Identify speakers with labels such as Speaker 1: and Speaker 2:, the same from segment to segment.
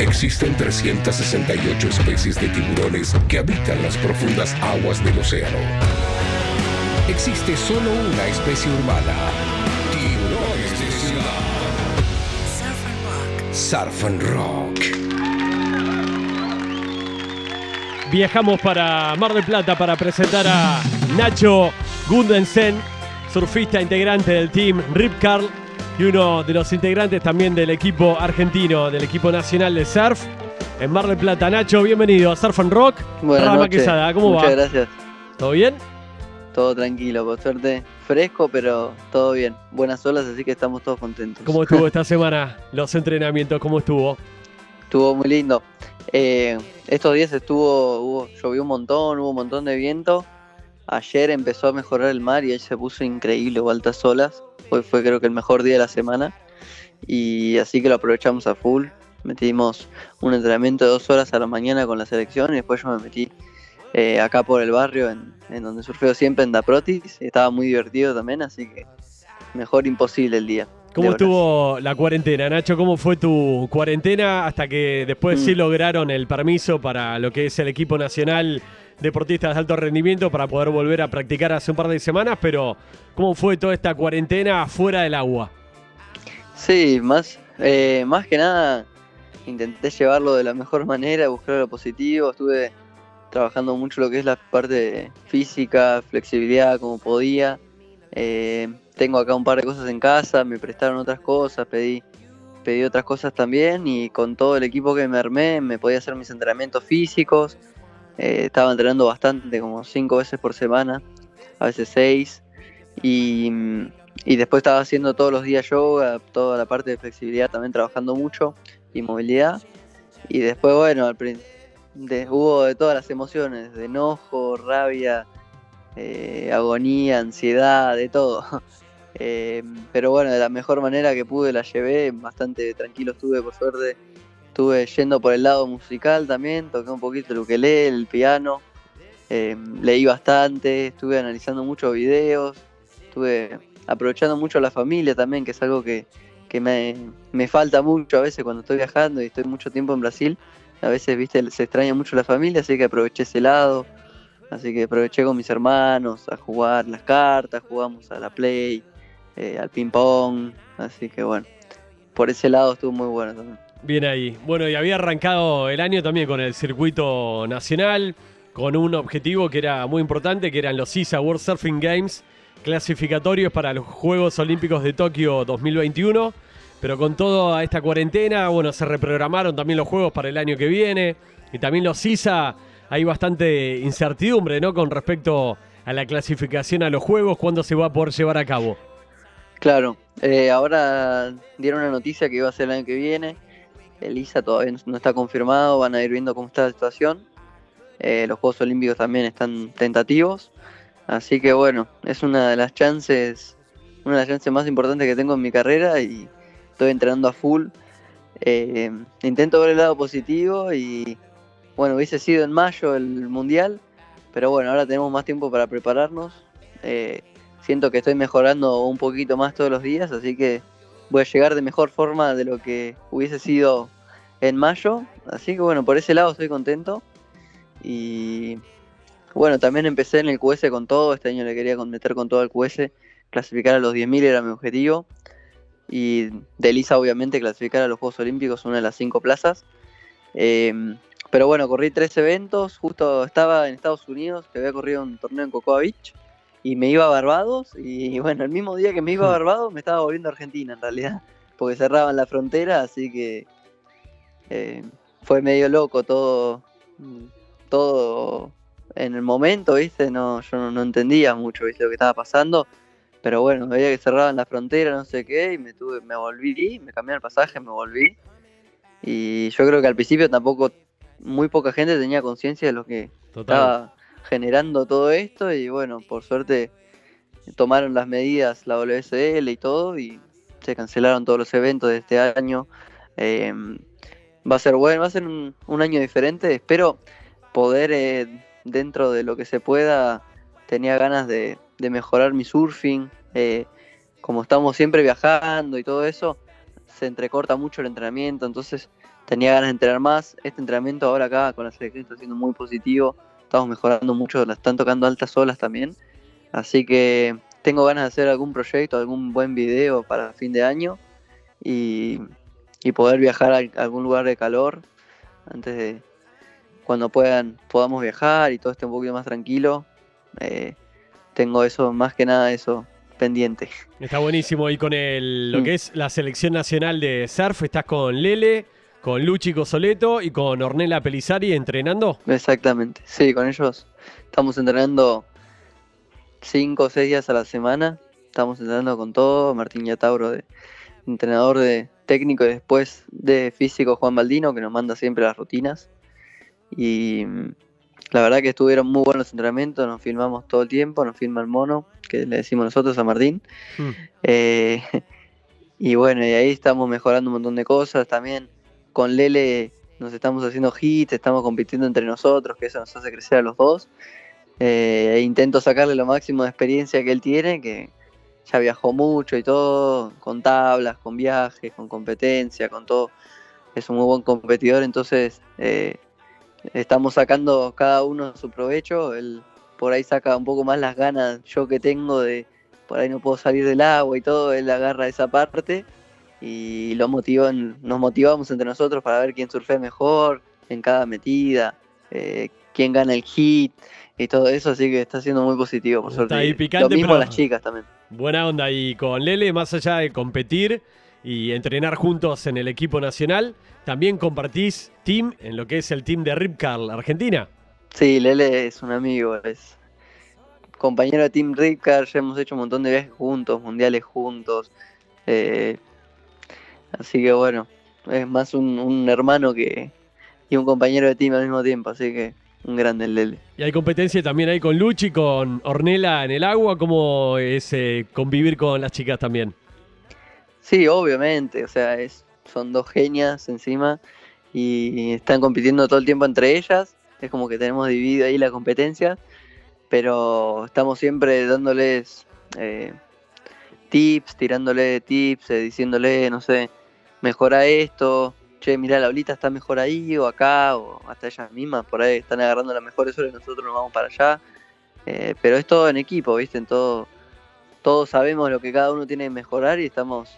Speaker 1: Existen 368 especies de tiburones que habitan las profundas aguas del océano. Existe solo una especie humana. Tiburones de ciudad. Surf and Rock.
Speaker 2: Viajamos para Mar del Plata para presentar a Nacho Gundensen, surfista integrante del team Rip Carl y uno de los integrantes también del equipo argentino, del equipo nacional de surf. En Mar del Plata, Nacho, bienvenido a Surf and Rock.
Speaker 3: Buenas
Speaker 2: Rama
Speaker 3: noches.
Speaker 2: Quesada, ¿cómo
Speaker 3: Muchas
Speaker 2: va?
Speaker 3: gracias.
Speaker 2: ¿Todo bien?
Speaker 3: Todo tranquilo, por suerte. Fresco, pero todo bien. Buenas olas, así que estamos todos contentos.
Speaker 2: ¿Cómo estuvo esta semana los entrenamientos? ¿Cómo estuvo?
Speaker 3: Estuvo muy lindo. Eh, estos días estuvo, hubo, llovió un montón, hubo un montón de viento. Ayer empezó a mejorar el mar y ahí se puso increíble, altas olas. Hoy fue creo que el mejor día de la semana. Y así que lo aprovechamos a full. Metimos un entrenamiento de dos horas a la mañana con la selección y después yo me metí eh, acá por el barrio, en, en donde surfeo siempre en Daprotis. Estaba muy divertido también, así que mejor imposible el día.
Speaker 2: ¿Cómo estuvo la cuarentena, Nacho? ¿Cómo fue tu cuarentena hasta que después sí
Speaker 3: Mm.
Speaker 2: lograron el permiso para lo que es el equipo nacional deportistas de alto rendimiento para poder volver a practicar hace un par de semanas? Pero, ¿cómo fue toda esta cuarentena fuera del agua?
Speaker 3: Sí, más, eh, más que nada intenté llevarlo de la mejor manera, buscar lo positivo, estuve trabajando mucho lo que es la parte física, flexibilidad como podía. Eh, tengo acá un par de cosas en casa, me prestaron otras cosas, pedí, pedí otras cosas también y con todo el equipo que me armé me podía hacer mis entrenamientos físicos. Eh, estaba entrenando bastante, como cinco veces por semana, a veces seis. Y, y después estaba haciendo todos los días yoga, toda la parte de flexibilidad también trabajando mucho y movilidad. Y después, bueno, al de- hubo de todas las emociones, de enojo, rabia, eh, agonía, ansiedad, de todo. Eh, pero bueno, de la mejor manera que pude la llevé, bastante tranquilo estuve por suerte. Estuve yendo por el lado musical también, toqué un poquito el ukelele, el piano, eh, leí bastante, estuve analizando muchos videos, estuve aprovechando mucho la familia también, que es algo que, que me, me falta mucho a veces cuando estoy viajando y estoy mucho tiempo en Brasil. A veces, viste, se extraña mucho la familia, así que aproveché ese lado. Así que aproveché con mis hermanos a jugar las cartas, jugamos a la play, eh, al ping pong. Así que bueno, por ese lado estuvo muy bueno también.
Speaker 2: Bien ahí. Bueno, y había arrancado el año también con el circuito nacional, con un objetivo que era muy importante, que eran los ISA World Surfing Games, clasificatorios para los Juegos Olímpicos de Tokio 2021. Pero con toda esta cuarentena, bueno, se reprogramaron también los Juegos para el año que viene. Y también los ISA, hay bastante incertidumbre, ¿no? Con respecto a la clasificación a los Juegos, cuándo se va a poder llevar a cabo.
Speaker 3: Claro, eh, ahora dieron una noticia que iba a ser el año que viene. El ISA todavía no- no está confirmado, van a ir viendo cómo está la situación. Eh, los Juegos Olímpicos también están tentativos. Así que bueno, es una de las chances, una de las chances más importantes que tengo en mi carrera y estoy entrenando a full. Eh, intento ver el lado positivo y bueno, hubiese sido en mayo el mundial, pero bueno, ahora tenemos más tiempo para prepararnos. Eh, siento que estoy mejorando un poquito más todos los días, así que voy a llegar de mejor forma de lo que hubiese sido en mayo. Así que bueno, por ese lado estoy contento. Y bueno, también empecé en el QS con todo. Este año le quería meter con todo el QS. Clasificar a los 10.000 era mi objetivo. Y de Lisa, obviamente, clasificar a los Juegos Olímpicos, una de las cinco plazas. Eh, pero bueno, corrí tres eventos. Justo estaba en Estados Unidos, que había corrido un torneo en Cocoa Beach y me iba a Barbados y bueno, el mismo día que me iba a Barbados me estaba volviendo a Argentina en realidad, porque cerraban la frontera, así que eh, fue medio loco todo, mm, todo en el momento, viste, no, yo no, no entendía mucho, viste, lo que estaba pasando, pero bueno, veía que cerraban la frontera, no sé qué, y me tuve, me volví, me cambié el pasaje, me volví, y yo creo que al principio tampoco, muy poca gente tenía conciencia de lo que
Speaker 2: Total.
Speaker 3: estaba generando todo esto y bueno, por suerte tomaron las medidas la WSL y todo y se cancelaron todos los eventos de este año. Eh, va a ser bueno, va a ser un, un año diferente. Espero poder, eh, dentro de lo que se pueda, tenía ganas de, de mejorar mi surfing. eh, como estamos siempre viajando y todo eso, se entrecorta mucho el entrenamiento, entonces tenía ganas de entrenar más. Este entrenamiento ahora acá con la selección está siendo muy positivo, estamos mejorando mucho, la están tocando altas olas también, así que tengo ganas de hacer algún proyecto, algún buen video para fin de año y, y poder viajar a algún lugar de calor antes de cuando puedan podamos viajar y todo esté un poquito más tranquilo. Eh, tengo eso, más que nada eso pendiente.
Speaker 2: Está buenísimo. Y con el, lo
Speaker 3: Mm.
Speaker 2: que es la selección nacional de surf, estás con Lele, con Luchi Cosoleto y con Ornella Pelizari entrenando.
Speaker 3: Exactamente, sí, con ellos estamos entrenando cinco o seis días a la semana. Estamos entrenando con todo. Martín Yatauro, de, entrenador de técnico y después de físico Juan Baldino, que nos manda siempre las rutinas. Y mm, la verdad que estuvieron muy buenos los entrenamientos, nos filmamos todo el tiempo, nos filma el mono, que le decimos nosotros a Martín.
Speaker 2: Mm.
Speaker 3: Eh, y bueno, y ahí estamos mejorando un montón de cosas. También con Lele nos estamos haciendo hits, estamos compitiendo entre nosotros, que eso nos hace crecer a los dos. Eh, e intento sacarle lo máximo de experiencia que él tiene, que ya viajó mucho y todo, con tablas, con viajes, con competencia, con todo. Es un muy buen competidor, entonces eh, estamos sacando cada uno su provecho. Él por ahí saca un poco más las ganas yo que tengo de por ahí no puedo salir del agua y todo, él agarra esa parte y lo motivan, nos motivamos entre nosotros para ver quién surfea mejor en cada metida, eh, quién gana el hit y todo eso, así que está siendo muy positivo por
Speaker 2: Está
Speaker 3: suerte.
Speaker 2: ahí
Speaker 3: Y
Speaker 2: picante,
Speaker 3: lo mismo
Speaker 2: pero-
Speaker 3: las chicas también.
Speaker 2: Buena onda. Y con Lele, más allá de competir y entrenar juntos en el equipo nacional, también compartís team en lo que es el team de Rip Curl Argentina.
Speaker 3: Sí, Lele es un amigo, es compañero de Team Ricard, ya hemos hecho un montón de viajes juntos, mundiales juntos. eh, así que bueno, es más un, un hermano que y un compañero de team al mismo tiempo, así que un grande el Lele.
Speaker 2: Y hay competencia también ahí con Luchi, con Ornella en el agua. ¿Cómo es eh, convivir con las chicas también?
Speaker 3: Sí, obviamente, o sea, es, son dos genias encima y están compitiendo todo el tiempo entre ellas. Es como que tenemos dividido ahí la competencia, pero estamos siempre dándoles eh, tips, tirándole tips, eh, diciéndole, no sé, mejora esto, che, mirá, la olita está mejor ahí o acá, o hasta ellas mismas por ahí están agarrando las mejores horas y nosotros nos vamos para allá. Eh, pero es todo en equipo, ¿viste? En todo, todos sabemos lo que cada uno tiene que mejorar y estamos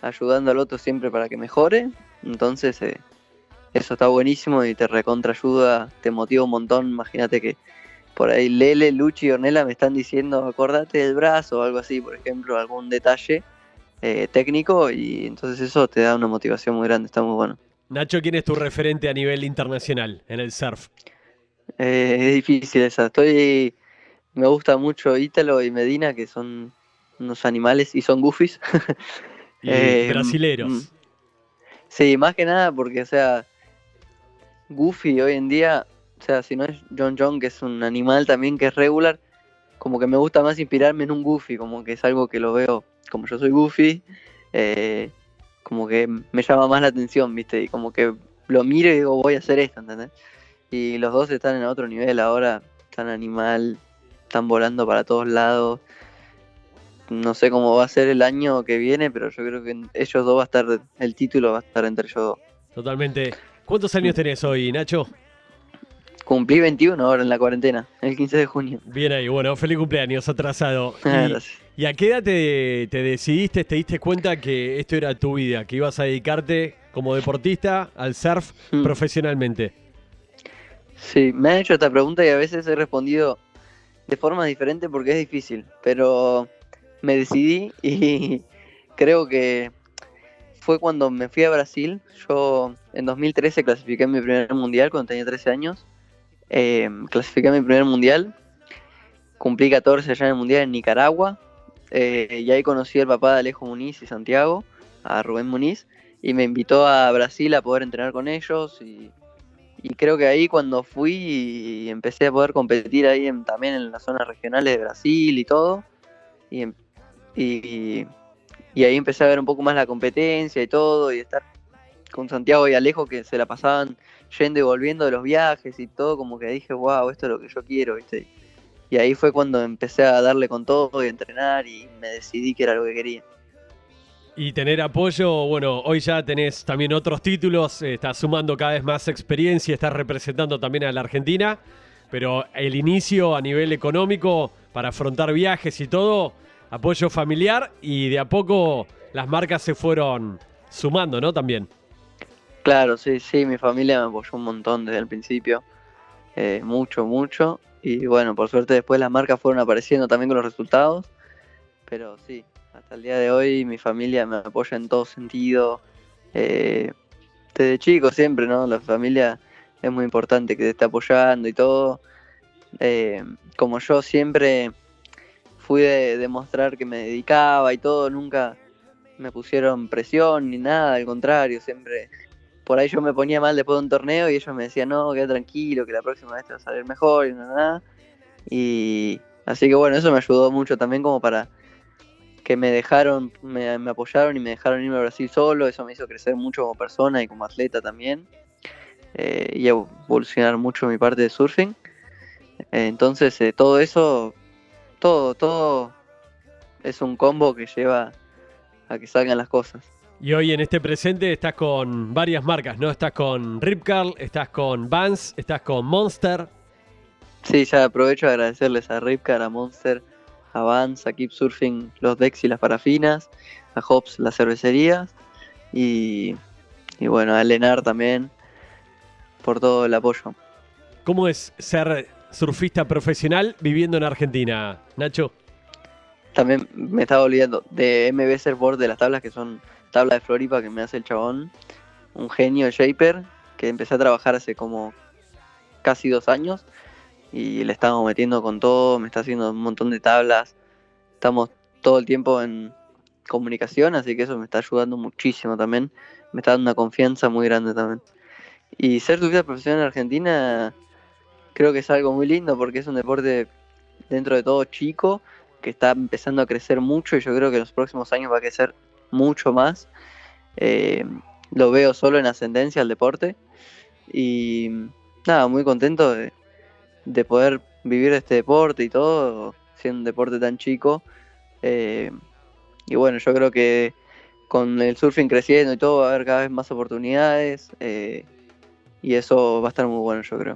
Speaker 3: ayudando al otro siempre para que mejore. Entonces, eh, eso está buenísimo y te recontra ayuda, te motiva un montón. Imagínate que por ahí Lele, Luchi y Ornella me están diciendo, acordate del brazo o algo así, por ejemplo, algún detalle eh, técnico y entonces eso te da una motivación muy grande, está muy bueno.
Speaker 2: Nacho, ¿quién es tu referente a nivel internacional en el surf?
Speaker 3: Eh, es difícil esa, estoy... Me gusta mucho Ítalo y Medina, que son unos animales y son goofies.
Speaker 2: Y
Speaker 3: Eh,
Speaker 2: brasileros.
Speaker 3: mm. Sí, más que nada porque, o sea, Goofy hoy en día, o sea, si no es John John, que es un animal también que es regular, como que me gusta más inspirarme en un Goofy, como que es algo que lo veo, como yo soy Goofy, eh, como que me llama más la atención, ¿viste? Y como que lo miro y digo, voy a hacer esto, ¿entendés? Y los dos están en otro nivel ahora, están animal, están volando para todos lados. No sé cómo va a ser el año que viene, pero yo creo que ellos dos va a estar, el título va a estar entre ellos dos.
Speaker 2: Totalmente. ¿Cuántos años tenés hoy, Nacho?
Speaker 3: Cumplí 21 ahora en la cuarentena, el 15 de junio.
Speaker 2: Bien ahí, bueno, feliz cumpleaños, atrasado. Y,
Speaker 3: Gracias.
Speaker 2: ¿y a qué edad te, te decidiste, te diste cuenta que esto era tu vida, que ibas a dedicarte como deportista al surf
Speaker 3: Mm.
Speaker 2: profesionalmente?
Speaker 3: Sí, me han hecho esta pregunta y a veces he respondido de forma diferente porque es difícil, pero me decidí y creo que fue cuando me fui a Brasil. Yo en 2013 clasifiqué mi primer mundial cuando tenía 13 años. Eh, clasifiqué mi primer mundial. Cumplí 14 allá en el mundial en Nicaragua. Eh, y ahí conocí al papá de Alejo Muniz y Santiago, a Rubén Muniz, y me invitó a Brasil a poder entrenar con ellos. Y, creo que ahí cuando fui y empecé a poder competir ahí en- también en las zonas regionales de Brasil y todo. Y, y ahí empecé a ver un poco más la competencia y todo, y estar con Santiago y Alejo que se la pasaban yendo y volviendo de los viajes y todo, como que dije, wow, esto es lo que yo quiero, ¿viste? Y ahí fue cuando empecé a darle con todo y entrenar y me decidí que era lo que quería.
Speaker 2: Y tener apoyo, bueno, hoy ya tenés también otros títulos, eh, estás sumando cada vez más experiencia, estás representando también a la Argentina, pero el inicio a nivel económico para afrontar viajes y todo, apoyo familiar y de a poco las marcas se fueron sumando, ¿no? También.
Speaker 3: Claro, sí, sí, mi familia me apoyó un montón desde el principio, eh, mucho, mucho, y bueno, por suerte después las marcas fueron apareciendo también con los resultados, pero sí, hasta el día de hoy mi familia me apoya en todo sentido. Eh, desde chico siempre, ¿no? La familia es muy importante que te esté apoyando y todo. Eh, como yo siempre fui de demostrar que me dedicaba y todo, nunca me pusieron presión ni nada, al contrario, siempre por ahí yo me ponía mal después de un torneo y ellos me decían, no, queda tranquilo, que la próxima vez te va a salir mejor y nada. Y así que bueno, eso me ayudó mucho también como para que me dejaron, me, apoyaron y me dejaron irme a Brasil solo, eso me hizo crecer mucho como persona y como atleta también, eh, y evolucionar mucho mi parte de surfing. entonces, eh, todo eso, todo, todo es un combo que lleva a que salgan las cosas.
Speaker 2: Y hoy en este presente estás con varias marcas, ¿no? Estás con Rip Curl, estás con Vans, estás con Monster.
Speaker 3: Sí, ya aprovecho a agradecerles a Rip Curl, a Monster, Avanza, Keep Surfing, los decks y las parafinas, a Hops las cervecerías y, bueno, a Lenar también por todo el apoyo.
Speaker 2: ¿Cómo es ser surfista profesional viviendo en Argentina, Nacho?
Speaker 3: También me estaba olvidando de MB Surfboard de las tablas que son tablas de Floripa que me hace el chabón, un genio Shaper que empecé a trabajar hace como casi dos años y le estamos metiendo con todo, me está haciendo un montón de tablas, estamos todo el tiempo en comunicación, así que eso me está ayudando muchísimo también, me está dando una confianza muy grande también. Y ser surfista profesional en Argentina creo que es algo muy lindo porque es un deporte dentro de todo chico, que está empezando a crecer mucho y yo creo que en los próximos años va a crecer mucho más. Eh, lo veo solo en ascendencia al deporte y nada, muy contento de, de poder vivir este deporte y todo, siendo un deporte tan chico. Eh, y bueno, yo creo que con el surfing creciendo y todo va a haber cada vez más oportunidades eh, y eso va a estar muy bueno, yo creo.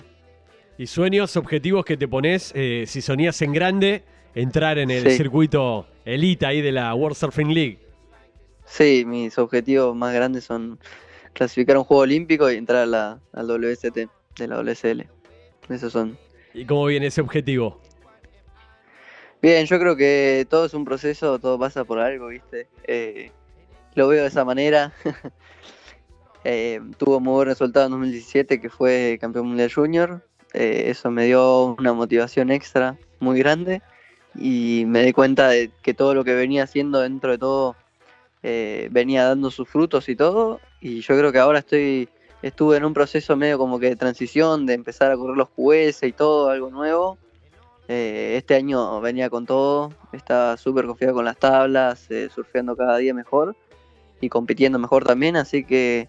Speaker 2: ¿Y sueños, objetivos que te pones, eh, si soñas en grande, entrar en el circuito elite ahí de la World Surfing League?
Speaker 3: Sí, mis objetivos más grandes son clasificar un juego olímpico y entrar a la, al WST de la WSL. Esos son
Speaker 2: ¿Y cómo viene ese objetivo?
Speaker 3: Bien, yo creo que todo es un proceso, todo pasa por algo, ¿viste? Eh, lo veo de esa manera. eh, tuvo muy buen resultado en 2017, que fue campeón mundial junior. Eh, eso me dio una motivación extra muy grande y me di cuenta de que todo lo que venía haciendo dentro de todo eh, venía dando sus frutos y todo. Y yo creo que ahora estoy estuve en un proceso medio como que de transición, de empezar a correr los QS y todo, algo nuevo. Eh, este año venía con todo, estaba súper confiado con las tablas, eh, surfeando cada día mejor y compitiendo mejor también, así que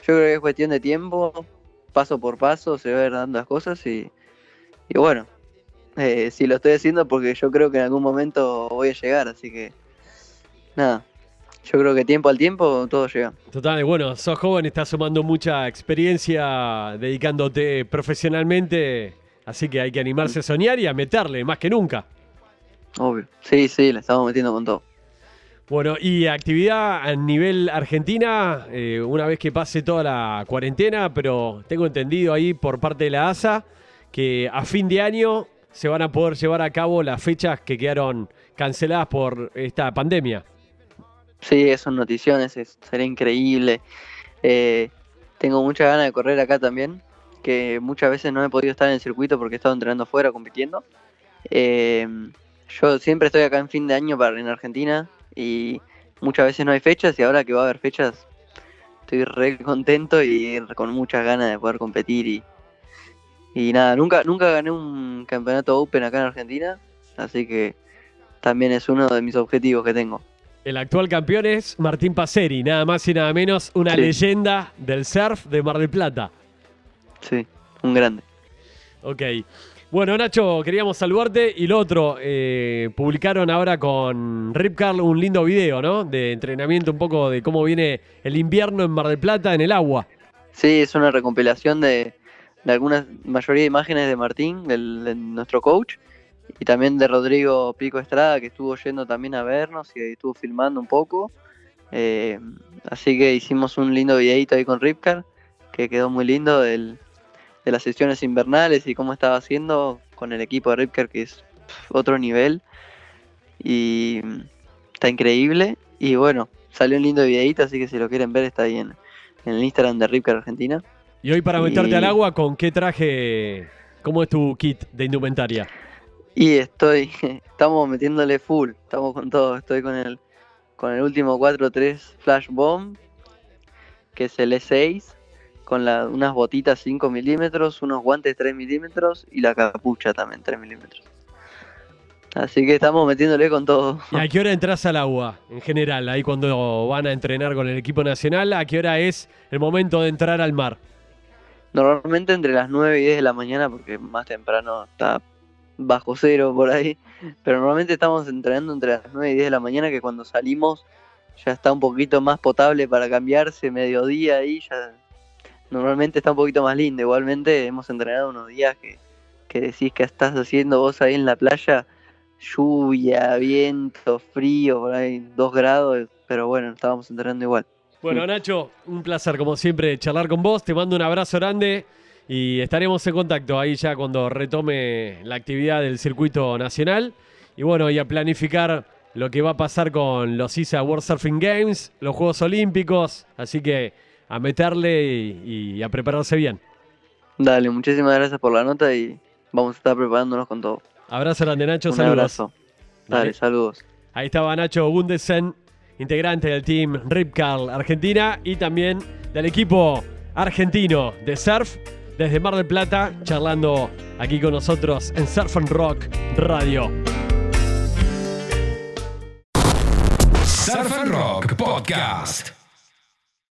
Speaker 3: yo creo que es cuestión de tiempo, paso por paso, se van dando las cosas y, y bueno, eh, si lo estoy haciendo porque yo creo que en algún momento voy a llegar, así que nada, yo creo que tiempo al tiempo todo llega.
Speaker 2: Total, bueno, sos joven, estás sumando mucha experiencia dedicándote profesionalmente, así que hay que animarse a soñar y a meterle, más que nunca.
Speaker 3: Obvio, sí, sí, le estamos metiendo con todo.
Speaker 2: Bueno, y actividad a nivel Argentina, eh, una vez que pase toda la cuarentena, pero tengo entendido ahí por parte de la ASA que a fin de año se van a poder llevar a cabo las fechas que quedaron canceladas por esta pandemia.
Speaker 3: Sí, son noticiones, sería increíble. Eh, tengo mucha ganas de correr acá también, que muchas veces no he podido estar en el circuito porque he estado entrenando afuera compitiendo. Eh, yo siempre estoy acá en fin de año para en Argentina y muchas veces no hay fechas y ahora que va a haber fechas estoy re contento y con muchas ganas de poder competir y, y nada, nunca, nunca gané un campeonato Open acá en Argentina, así que también es uno de mis objetivos que tengo.
Speaker 2: El actual campeón es Martín Paceri, nada más y nada menos, una leyenda del surf de Mar del Plata.
Speaker 3: Sí, un grande.
Speaker 2: Ok. Bueno, Nacho, queríamos saludarte. Y lo otro, eh, publicaron ahora con Rip Carl un lindo video, ¿no? De entrenamiento, un poco de cómo viene el invierno en Mar del Plata en el agua.
Speaker 3: Sí, es una recompilación de, de algunas, mayoría de imágenes de Martín, del- de nuestro coach, y también de Rodrigo Pico Estrada, que estuvo yendo también a vernos y estuvo filmando un poco. Eh, así que hicimos un lindo videito ahí con Ripcar, que quedó muy lindo del- de las sesiones invernales y cómo estaba haciendo con el equipo de Ripcar, que es otro nivel. Y está increíble. Y bueno, salió un lindo videito, así que si lo quieren ver está ahí en, en el Instagram de Ripcar Argentina.
Speaker 2: Y hoy para meterte
Speaker 3: Y-
Speaker 2: al agua, ¿con qué traje? ¿Cómo es tu kit de indumentaria?
Speaker 3: Y estoy, estamos metiéndole full, estamos con todo, estoy con el, con el último 4-3 Flash Bomb, que es el E6, con la- unas botitas 5 milímetros, unos guantes 3 milímetros y la capucha también 3 milímetros. Así que estamos metiéndole con todo.
Speaker 2: ¿Y a qué hora entras al agua en general? Ahí cuando van a entrenar con el equipo nacional, ¿a qué hora es el momento de entrar al mar?
Speaker 3: Normalmente entre las 9 y 10 de la mañana, porque más temprano está bajo cero por ahí. Pero normalmente estamos entrenando entre las 9 y 10 de la mañana, que cuando salimos ya está un poquito más potable para cambiarse, mediodía ahí ya. Normalmente está un poquito más lindo. Igualmente hemos entrenado unos días que, que decís que estás haciendo vos ahí en la playa. Lluvia, viento, frío, por ahí 2 grados, pero bueno, estábamos entrenando igual.
Speaker 2: Bueno, Nacho, un placer como siempre charlar con vos. Te mando un abrazo grande y estaremos en contacto ahí ya cuando retome la actividad del circuito nacional. Y bueno, y a planificar lo que va a pasar con los ISA World Surfing Games, los Juegos Olímpicos. Así que a meterle y, y a prepararse bien.
Speaker 3: Dale, muchísimas gracias por la nota y vamos a estar preparándonos con todo.
Speaker 2: Abrazo grande, Nacho.
Speaker 3: Un
Speaker 2: saludos.
Speaker 3: abrazo. Dale,
Speaker 2: Dale.
Speaker 3: saludos.
Speaker 2: Ahí estaba Nacho Gundesen, integrante del team Rip Curl Argentina y también del equipo argentino de surf desde Mar del Plata, charlando aquí con nosotros en Surf and Rock Radio.
Speaker 1: Surf and Rock Podcast.